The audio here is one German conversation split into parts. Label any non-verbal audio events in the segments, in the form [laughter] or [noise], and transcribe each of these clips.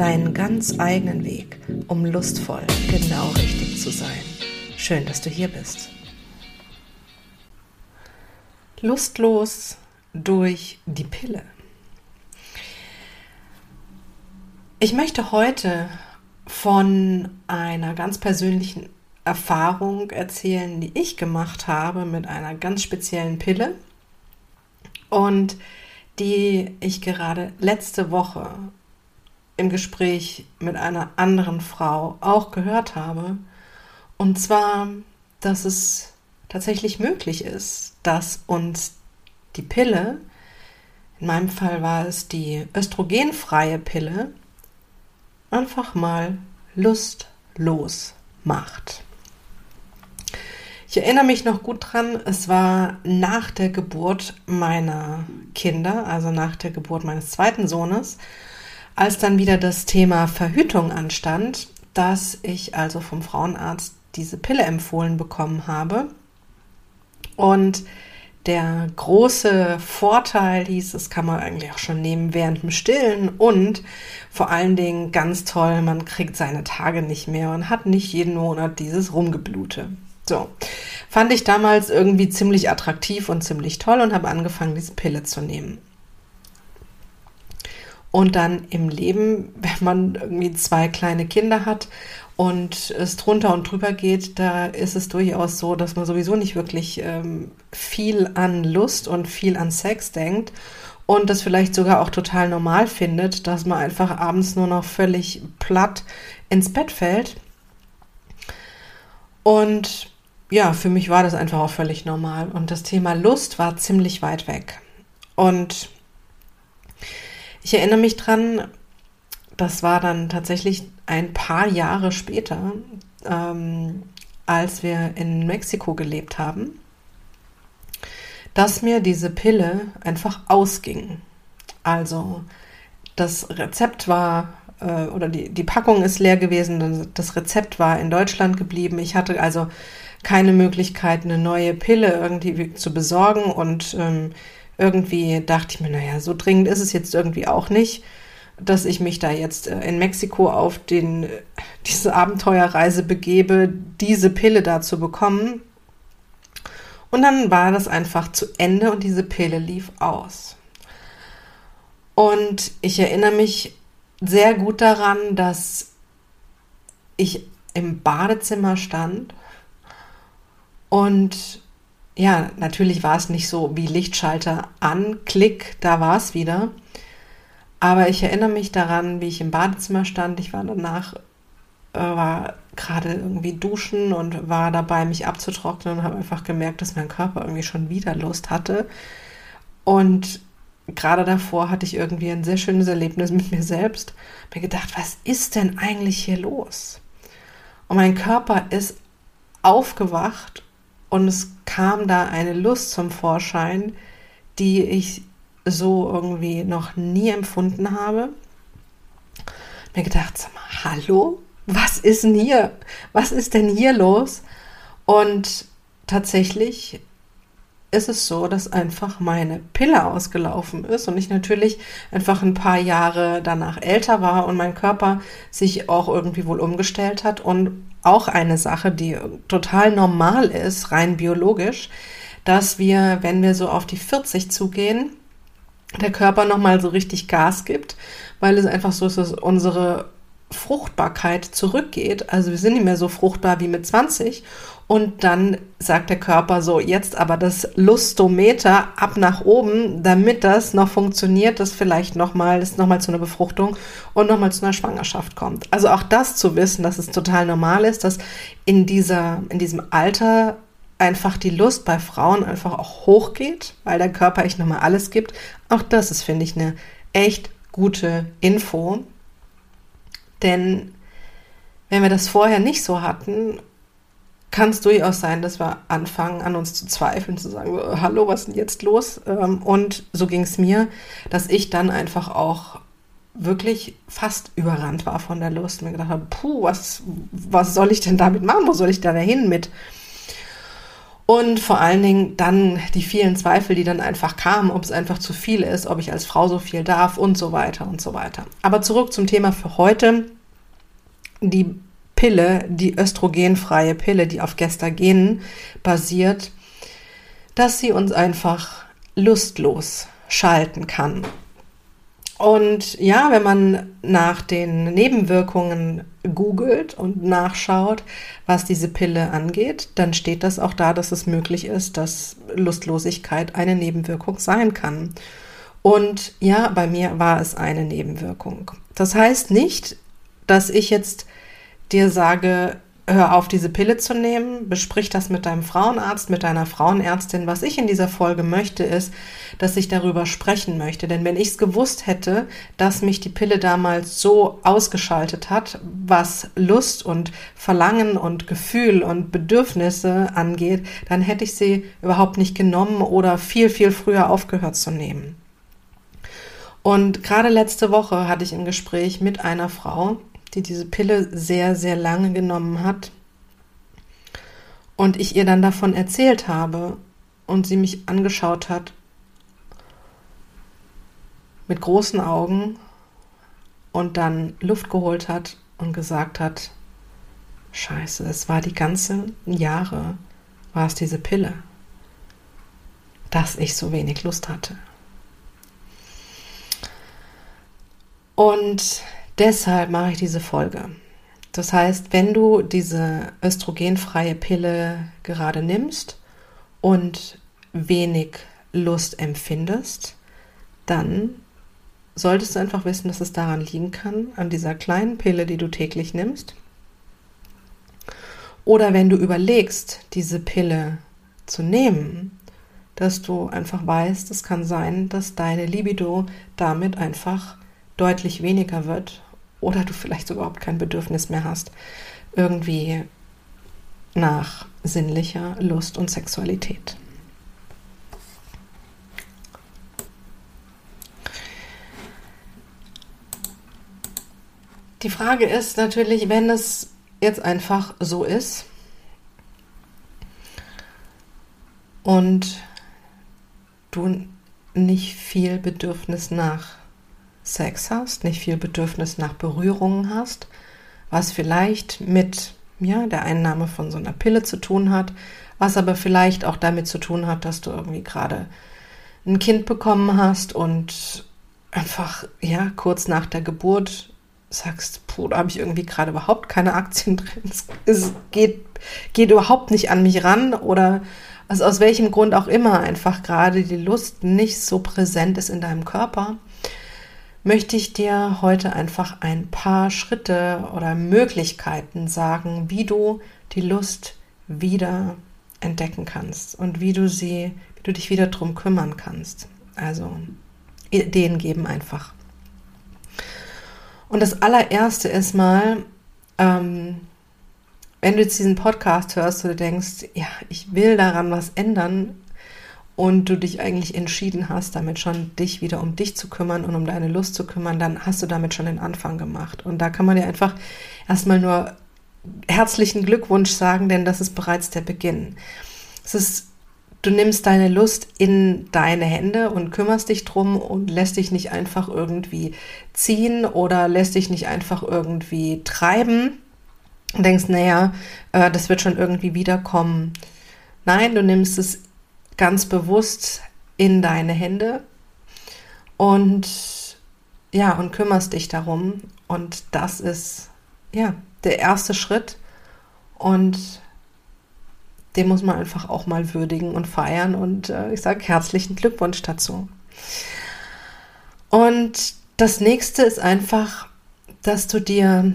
deinen ganz eigenen Weg, um lustvoll genau richtig zu sein. Schön, dass du hier bist. Lustlos durch die Pille. Ich möchte heute von einer ganz persönlichen Erfahrung erzählen, die ich gemacht habe mit einer ganz speziellen Pille und die ich gerade letzte Woche im Gespräch mit einer anderen Frau auch gehört habe. Und zwar, dass es tatsächlich möglich ist, dass uns die Pille, in meinem Fall war es die östrogenfreie Pille, einfach mal lustlos macht. Ich erinnere mich noch gut dran, es war nach der Geburt meiner Kinder, also nach der Geburt meines zweiten Sohnes, als dann wieder das Thema Verhütung anstand, dass ich also vom Frauenarzt diese Pille empfohlen bekommen habe. Und der große Vorteil hieß, das kann man eigentlich auch schon nehmen während dem Stillen und vor allen Dingen ganz toll, man kriegt seine Tage nicht mehr und hat nicht jeden Monat dieses Rumgeblute. So, fand ich damals irgendwie ziemlich attraktiv und ziemlich toll und habe angefangen, diese Pille zu nehmen. Und dann im Leben, wenn man irgendwie zwei kleine Kinder hat und es drunter und drüber geht, da ist es durchaus so, dass man sowieso nicht wirklich ähm, viel an Lust und viel an Sex denkt und das vielleicht sogar auch total normal findet, dass man einfach abends nur noch völlig platt ins Bett fällt. Und ja, für mich war das einfach auch völlig normal. Und das Thema Lust war ziemlich weit weg. Und ich erinnere mich dran, das war dann tatsächlich ein paar Jahre später, ähm, als wir in Mexiko gelebt haben, dass mir diese Pille einfach ausging. Also das Rezept war äh, oder die, die Packung ist leer gewesen, das Rezept war in Deutschland geblieben. Ich hatte also keine Möglichkeit, eine neue Pille irgendwie zu besorgen und ähm, irgendwie dachte ich mir, naja, so dringend ist es jetzt irgendwie auch nicht dass ich mich da jetzt äh, in Mexiko auf den, diese Abenteuerreise begebe, diese Pille da zu bekommen. Und dann war das einfach zu Ende und diese Pille lief aus. Und ich erinnere mich sehr gut daran, dass ich im Badezimmer stand und ja, natürlich war es nicht so wie Lichtschalter an, Klick, da war es wieder. Aber ich erinnere mich daran, wie ich im Badezimmer stand. Ich war danach, äh, war gerade irgendwie duschen und war dabei, mich abzutrocknen und habe einfach gemerkt, dass mein Körper irgendwie schon wieder Lust hatte. Und gerade davor hatte ich irgendwie ein sehr schönes Erlebnis mit mir selbst. Mir gedacht, was ist denn eigentlich hier los? Und mein Körper ist aufgewacht und es kam da eine Lust zum Vorschein, die ich so irgendwie noch nie empfunden habe. Mir gedacht, sag mal, hallo, was ist denn hier? Was ist denn hier los? Und tatsächlich ist es so, dass einfach meine Pille ausgelaufen ist und ich natürlich einfach ein paar Jahre danach älter war und mein Körper sich auch irgendwie wohl umgestellt hat und auch eine Sache, die total normal ist, rein biologisch, dass wir, wenn wir so auf die 40 zugehen, der Körper nochmal so richtig Gas gibt, weil es einfach so ist, dass unsere Fruchtbarkeit zurückgeht. Also wir sind nicht mehr so fruchtbar wie mit 20. Und dann sagt der Körper so, jetzt aber das Lustometer ab nach oben, damit das noch funktioniert, dass vielleicht nochmal, es nochmal zu einer Befruchtung und nochmal zu einer Schwangerschaft kommt. Also auch das zu wissen, dass es total normal ist, dass in dieser, in diesem Alter einfach die Lust bei Frauen einfach auch hochgeht, weil der Körper echt nochmal alles gibt. Auch das ist, finde ich, eine echt gute Info. Denn wenn wir das vorher nicht so hatten, kann es durchaus sein, dass wir anfangen, an uns zu zweifeln, zu sagen, hallo, was ist denn jetzt los? Ähm, und so ging es mir, dass ich dann einfach auch wirklich fast überrannt war von der Lust. Mir gedacht habe, puh, was, was soll ich denn damit machen? Wo soll ich da hin mit? Und vor allen Dingen dann die vielen Zweifel, die dann einfach kamen, ob es einfach zu viel ist, ob ich als Frau so viel darf und so weiter und so weiter. Aber zurück zum Thema für heute. Die Pille, die östrogenfreie Pille, die auf Gestagen basiert, dass sie uns einfach lustlos schalten kann. Und ja, wenn man nach den Nebenwirkungen googelt und nachschaut, was diese Pille angeht, dann steht das auch da, dass es möglich ist, dass Lustlosigkeit eine Nebenwirkung sein kann. Und ja, bei mir war es eine Nebenwirkung. Das heißt nicht, dass ich jetzt dir sage, hör auf, diese Pille zu nehmen, besprich das mit deinem Frauenarzt, mit deiner Frauenärztin. Was ich in dieser Folge möchte, ist, dass ich darüber sprechen möchte. Denn wenn ich es gewusst hätte, dass mich die Pille damals so ausgeschaltet hat, was Lust und Verlangen und Gefühl und Bedürfnisse angeht, dann hätte ich sie überhaupt nicht genommen oder viel, viel früher aufgehört zu nehmen. Und gerade letzte Woche hatte ich ein Gespräch mit einer Frau, die diese Pille sehr, sehr lange genommen hat. Und ich ihr dann davon erzählt habe und sie mich angeschaut hat mit großen Augen und dann Luft geholt hat und gesagt hat, scheiße, es war die ganzen Jahre, war es diese Pille, dass ich so wenig Lust hatte. Und Deshalb mache ich diese Folge. Das heißt, wenn du diese östrogenfreie Pille gerade nimmst und wenig Lust empfindest, dann solltest du einfach wissen, dass es daran liegen kann, an dieser kleinen Pille, die du täglich nimmst. Oder wenn du überlegst, diese Pille zu nehmen, dass du einfach weißt, es kann sein, dass deine Libido damit einfach deutlich weniger wird oder du vielleicht überhaupt kein Bedürfnis mehr hast, irgendwie nach sinnlicher Lust und Sexualität. Die Frage ist natürlich, wenn es jetzt einfach so ist und du nicht viel Bedürfnis nach Sex hast, nicht viel Bedürfnis nach Berührungen hast, was vielleicht mit ja, der Einnahme von so einer Pille zu tun hat, was aber vielleicht auch damit zu tun hat, dass du irgendwie gerade ein Kind bekommen hast und einfach ja kurz nach der Geburt sagst, puh, da habe ich irgendwie gerade überhaupt keine Aktien drin. Es geht, geht überhaupt nicht an mich ran oder also aus welchem Grund auch immer einfach gerade die Lust nicht so präsent ist in deinem Körper möchte ich dir heute einfach ein paar Schritte oder Möglichkeiten sagen, wie du die Lust wieder entdecken kannst und wie du sie, wie du dich wieder drum kümmern kannst. Also Ideen geben einfach. Und das allererste ist mal, ähm, wenn du jetzt diesen Podcast hörst und du denkst, ja, ich will daran was ändern, und du dich eigentlich entschieden hast, damit schon dich wieder um dich zu kümmern und um deine Lust zu kümmern, dann hast du damit schon den Anfang gemacht. Und da kann man dir einfach erstmal nur herzlichen Glückwunsch sagen, denn das ist bereits der Beginn. Es ist du nimmst deine Lust in deine Hände und kümmerst dich drum und lässt dich nicht einfach irgendwie ziehen oder lässt dich nicht einfach irgendwie treiben und denkst, naja, äh, das wird schon irgendwie wiederkommen. Nein, du nimmst es ganz bewusst in deine Hände und ja, und kümmerst dich darum. Und das ist ja der erste Schritt. Und den muss man einfach auch mal würdigen und feiern. Und äh, ich sage herzlichen Glückwunsch dazu. Und das nächste ist einfach, dass du dir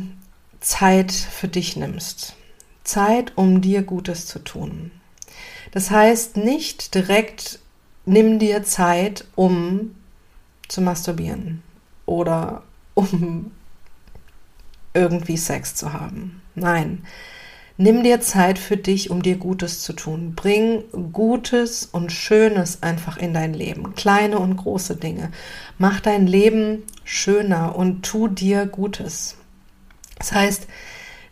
Zeit für dich nimmst. Zeit, um dir Gutes zu tun. Das heißt nicht direkt, nimm dir Zeit, um zu masturbieren oder um irgendwie Sex zu haben. Nein. Nimm dir Zeit für dich, um dir Gutes zu tun. Bring Gutes und Schönes einfach in dein Leben. Kleine und große Dinge. Mach dein Leben schöner und tu dir Gutes. Das heißt,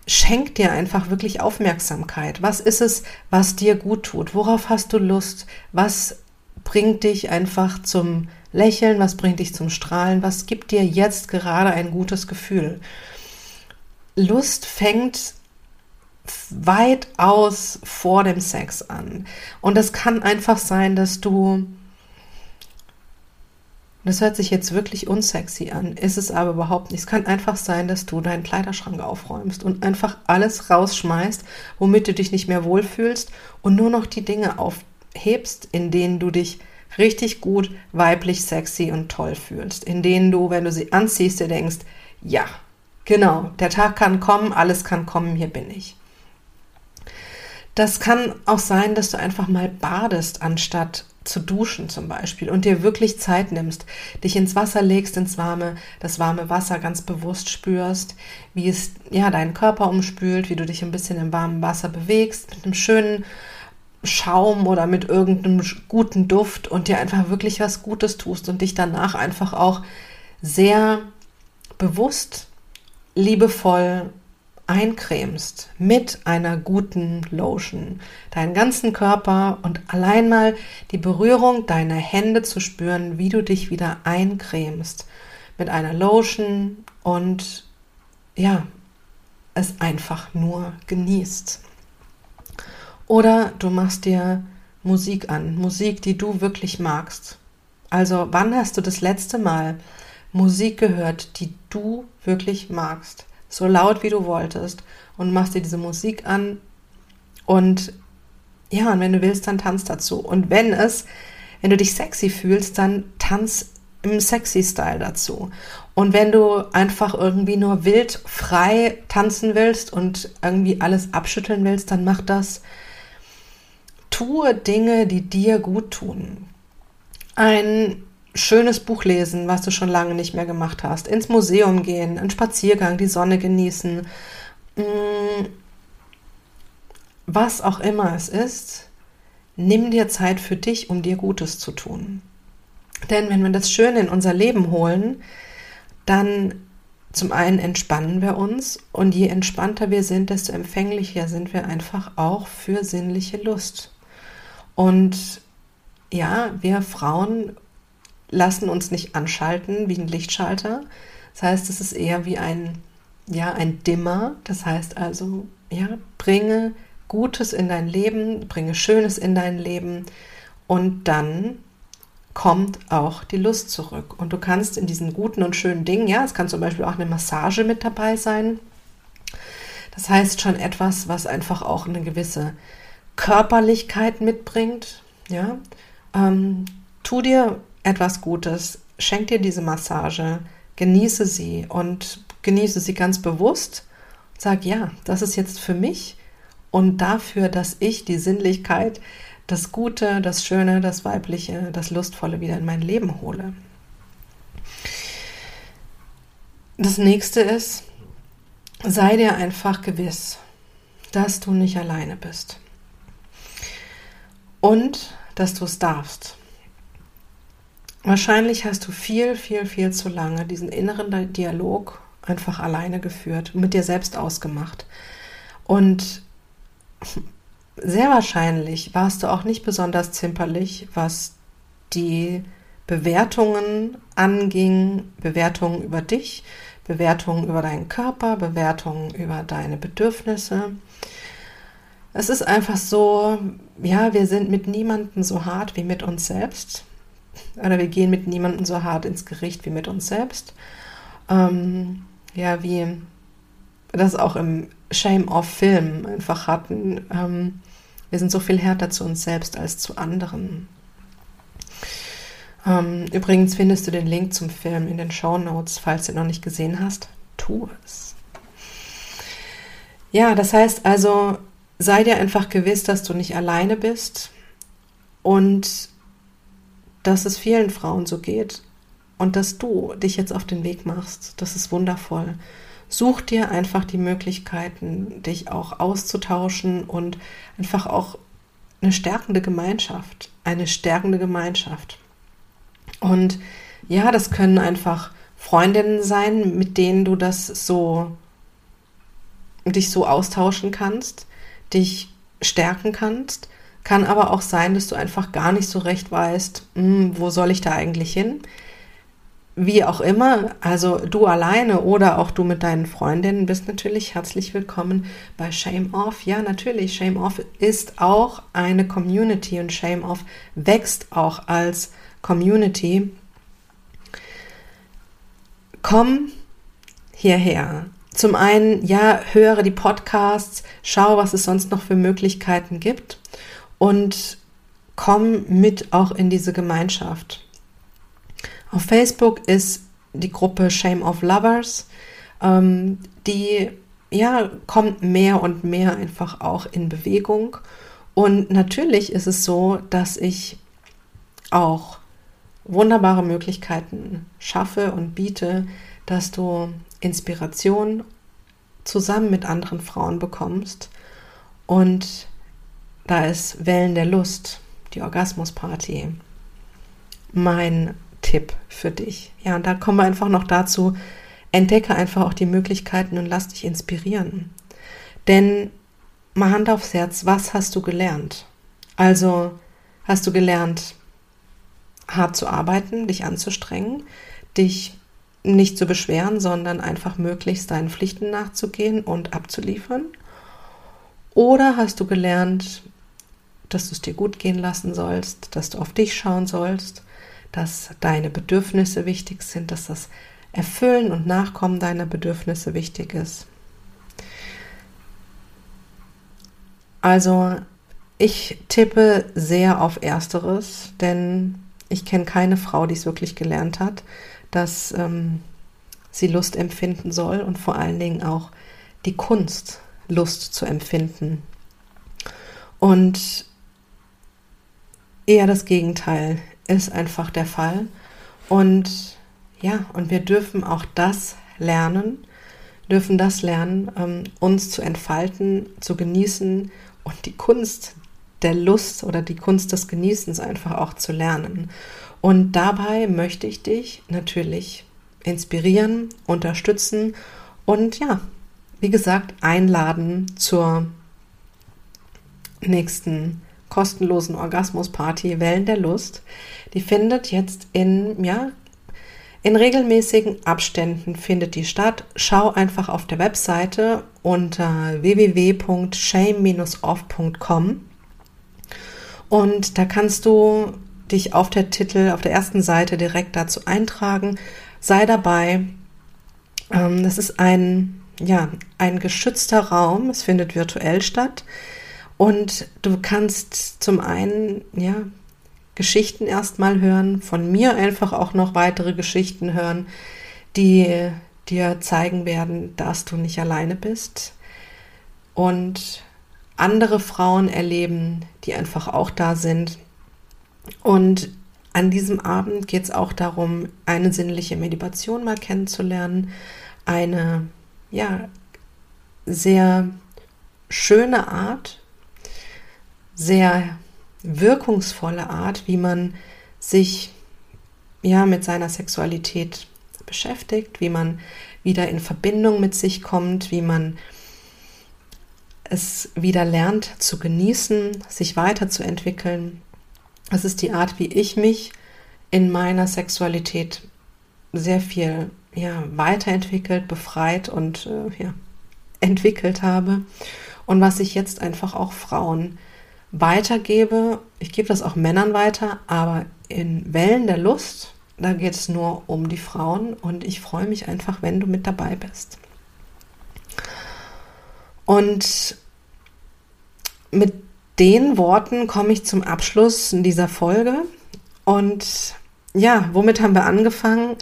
schenk dir einfach wirklich Aufmerksamkeit. Was ist es, was dir gut tut? Worauf hast du Lust? Was bringt dich einfach zum Lächeln? Was bringt dich zum Strahlen? Was gibt dir jetzt gerade ein gutes Gefühl? Lust fängt weitaus vor dem Sex an. Und es kann einfach sein, dass du, das hört sich jetzt wirklich unsexy an, ist es aber überhaupt nicht. Es kann einfach sein, dass du deinen Kleiderschrank aufräumst und einfach alles rausschmeißt, womit du dich nicht mehr wohlfühlst und nur noch die Dinge aufhebst, in denen du dich richtig gut weiblich, sexy und toll fühlst, in denen du, wenn du sie anziehst, dir denkst, ja, genau, der Tag kann kommen, alles kann kommen, hier bin ich. Das kann auch sein, dass du einfach mal badest, anstatt zu duschen zum Beispiel und dir wirklich Zeit nimmst, dich ins Wasser legst, ins warme, das warme Wasser ganz bewusst spürst, wie es ja deinen Körper umspült, wie du dich ein bisschen im warmen Wasser bewegst, mit einem schönen Schaum oder mit irgendeinem guten Duft und dir einfach wirklich was Gutes tust und dich danach einfach auch sehr bewusst, liebevoll eincremst mit einer guten Lotion, deinen ganzen Körper und allein mal die Berührung deiner Hände zu spüren, wie du dich wieder eincremst mit einer Lotion und ja, es einfach nur genießt. Oder du machst dir Musik an, Musik, die du wirklich magst. Also wann hast du das letzte Mal Musik gehört, die du wirklich magst? So laut wie du wolltest und machst dir diese Musik an und ja, und wenn du willst, dann tanz dazu. Und wenn es, wenn du dich sexy fühlst, dann tanz im sexy Style dazu. Und wenn du einfach irgendwie nur wild frei tanzen willst und irgendwie alles abschütteln willst, dann mach das. Tue Dinge, die dir gut tun. Ein schönes Buch lesen, was du schon lange nicht mehr gemacht hast, ins Museum gehen, einen Spaziergang, die Sonne genießen, mm, was auch immer es ist, nimm dir Zeit für dich, um dir Gutes zu tun. Denn wenn wir das Schöne in unser Leben holen, dann zum einen entspannen wir uns und je entspannter wir sind, desto empfänglicher sind wir einfach auch für sinnliche Lust. Und ja, wir Frauen lassen uns nicht anschalten wie ein Lichtschalter. Das heißt, es ist eher wie ein, ja, ein Dimmer. Das heißt also, ja, bringe Gutes in dein Leben, bringe Schönes in dein Leben und dann kommt auch die Lust zurück. Und du kannst in diesen guten und schönen Dingen, ja, es kann zum Beispiel auch eine Massage mit dabei sein. Das heißt schon etwas, was einfach auch eine gewisse Körperlichkeit mitbringt. Ja, ähm, tu dir etwas Gutes, schenk dir diese Massage, genieße sie und genieße sie ganz bewusst. Sag ja, das ist jetzt für mich und dafür, dass ich die Sinnlichkeit, das Gute, das Schöne, das Weibliche, das Lustvolle wieder in mein Leben hole. Das nächste ist, sei dir einfach gewiss, dass du nicht alleine bist und dass du es darfst. Wahrscheinlich hast du viel, viel, viel zu lange diesen inneren Dialog einfach alleine geführt, mit dir selbst ausgemacht. Und sehr wahrscheinlich warst du auch nicht besonders zimperlich, was die Bewertungen anging, Bewertungen über dich, Bewertungen über deinen Körper, Bewertungen über deine Bedürfnisse. Es ist einfach so, ja, wir sind mit niemandem so hart wie mit uns selbst. Oder wir gehen mit niemandem so hart ins Gericht wie mit uns selbst. Ähm, ja, wie das auch im Shame-Off-Film einfach hatten. Ähm, wir sind so viel härter zu uns selbst als zu anderen. Ähm, übrigens findest du den Link zum Film in den Show Notes, falls du ihn noch nicht gesehen hast. Tu es. Ja, das heißt also, sei dir einfach gewiss, dass du nicht alleine bist und dass es vielen Frauen so geht und dass du dich jetzt auf den Weg machst. Das ist wundervoll. such dir einfach die Möglichkeiten, dich auch auszutauschen und einfach auch eine stärkende Gemeinschaft, eine stärkende Gemeinschaft. Und ja, das können einfach Freundinnen sein, mit denen du das so dich so austauschen kannst, dich stärken kannst. Kann aber auch sein, dass du einfach gar nicht so recht weißt, hm, wo soll ich da eigentlich hin? Wie auch immer, also du alleine oder auch du mit deinen Freundinnen bist natürlich herzlich willkommen bei Shame Off. Ja, natürlich, Shame Off ist auch eine Community und Shame Off wächst auch als Community. Komm hierher. Zum einen, ja, höre die Podcasts, schau, was es sonst noch für Möglichkeiten gibt und komm mit auch in diese Gemeinschaft. Auf Facebook ist die Gruppe Shame of Lovers, ähm, die ja kommt mehr und mehr einfach auch in Bewegung. Und natürlich ist es so, dass ich auch wunderbare Möglichkeiten schaffe und biete, dass du Inspiration zusammen mit anderen Frauen bekommst. Und da ist Wellen der Lust, die Orgasmusparty, mein Tipp für dich. Ja, und da kommen wir einfach noch dazu, entdecke einfach auch die Möglichkeiten und lass dich inspirieren. Denn mal Hand aufs Herz, was hast du gelernt? Also hast du gelernt, hart zu arbeiten, dich anzustrengen, dich nicht zu beschweren, sondern einfach möglichst deinen Pflichten nachzugehen und abzuliefern? Oder hast du gelernt, dass du es dir gut gehen lassen sollst, dass du auf dich schauen sollst, dass deine Bedürfnisse wichtig sind, dass das Erfüllen und Nachkommen deiner Bedürfnisse wichtig ist. Also ich tippe sehr auf Ersteres, denn ich kenne keine Frau, die es wirklich gelernt hat, dass ähm, sie Lust empfinden soll und vor allen Dingen auch die Kunst, Lust zu empfinden. Und eher das Gegenteil ist einfach der Fall. Und ja, und wir dürfen auch das lernen, dürfen das lernen, ähm, uns zu entfalten, zu genießen und die Kunst der Lust oder die Kunst des Genießens einfach auch zu lernen. Und dabei möchte ich dich natürlich inspirieren, unterstützen und ja, wie gesagt, einladen zur nächsten kostenlosen Orgasmusparty Wellen der Lust. Die findet jetzt in, ja, in regelmäßigen Abständen findet die statt. Schau einfach auf der Webseite unter www.shame-off.com und da kannst du dich auf der Titel, auf der ersten Seite direkt dazu eintragen. Sei dabei. Ähm, das ist ein, ja, ein geschützter Raum. Es findet virtuell statt. Und du kannst zum einen, ja, Geschichten erstmal hören, von mir einfach auch noch weitere Geschichten hören, die dir zeigen werden, dass du nicht alleine bist und andere Frauen erleben, die einfach auch da sind. Und an diesem Abend geht es auch darum, eine sinnliche Meditation mal kennenzulernen, eine ja sehr schöne Art, sehr wirkungsvolle Art, wie man sich ja mit seiner Sexualität beschäftigt, wie man wieder in Verbindung mit sich kommt, wie man es wieder lernt zu genießen, sich weiterzuentwickeln. Das ist die Art, wie ich mich in meiner Sexualität sehr viel ja, weiterentwickelt, befreit und äh, ja, entwickelt habe. Und was ich jetzt einfach auch Frauen weitergebe, ich gebe das auch Männern weiter, aber in Wellen der Lust, da geht es nur um die Frauen und ich freue mich einfach, wenn du mit dabei bist. Und mit den Worten komme ich zum Abschluss dieser Folge. Und ja, womit haben wir angefangen?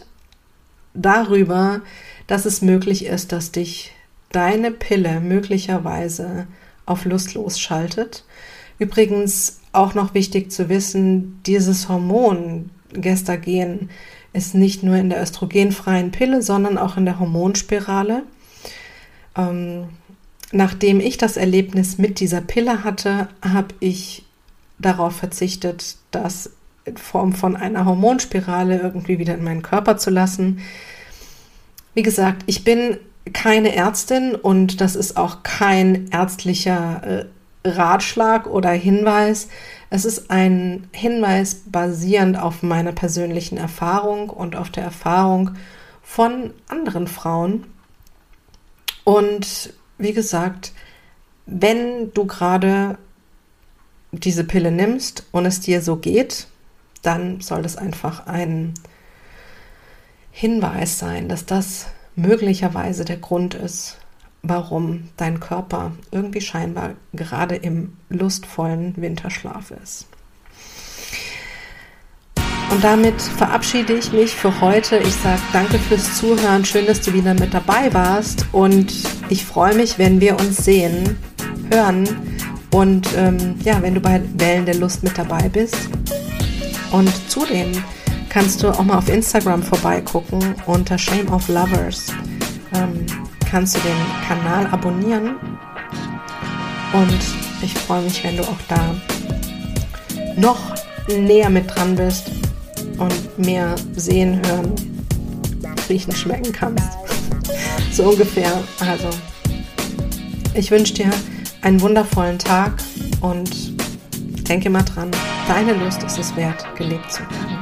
Darüber, dass es möglich ist, dass dich deine Pille möglicherweise auf Lust losschaltet Übrigens auch noch wichtig zu wissen, dieses Hormon Gestagen ist nicht nur in der östrogenfreien Pille, sondern auch in der Hormonspirale. Ähm, nachdem ich das Erlebnis mit dieser Pille hatte, habe ich darauf verzichtet, das in Form von einer Hormonspirale irgendwie wieder in meinen Körper zu lassen. Wie gesagt, ich bin keine Ärztin und das ist auch kein ärztlicher äh, Ratschlag oder Hinweis. Es ist ein Hinweis basierend auf meiner persönlichen Erfahrung und auf der Erfahrung von anderen Frauen. Und wie gesagt, wenn du gerade diese Pille nimmst und es dir so geht, dann soll das einfach ein Hinweis sein, dass das möglicherweise der Grund ist, warum dein Körper irgendwie scheinbar gerade im lustvollen Winterschlaf ist. Und damit verabschiede ich mich für heute. Ich sage danke fürs Zuhören. Schön, dass du wieder mit dabei warst. Und ich freue mich, wenn wir uns sehen, hören und ähm, ja, wenn du bei Wellen der Lust mit dabei bist. Und zudem kannst du auch mal auf Instagram vorbeigucken unter Shame of Lovers. Ähm, kannst du den Kanal abonnieren. Und ich freue mich, wenn du auch da noch näher mit dran bist und mehr sehen, hören, riechen, schmecken kannst. [laughs] so ungefähr. Also, ich wünsche dir einen wundervollen Tag und denke mal dran, deine Lust ist es wert, gelebt zu werden.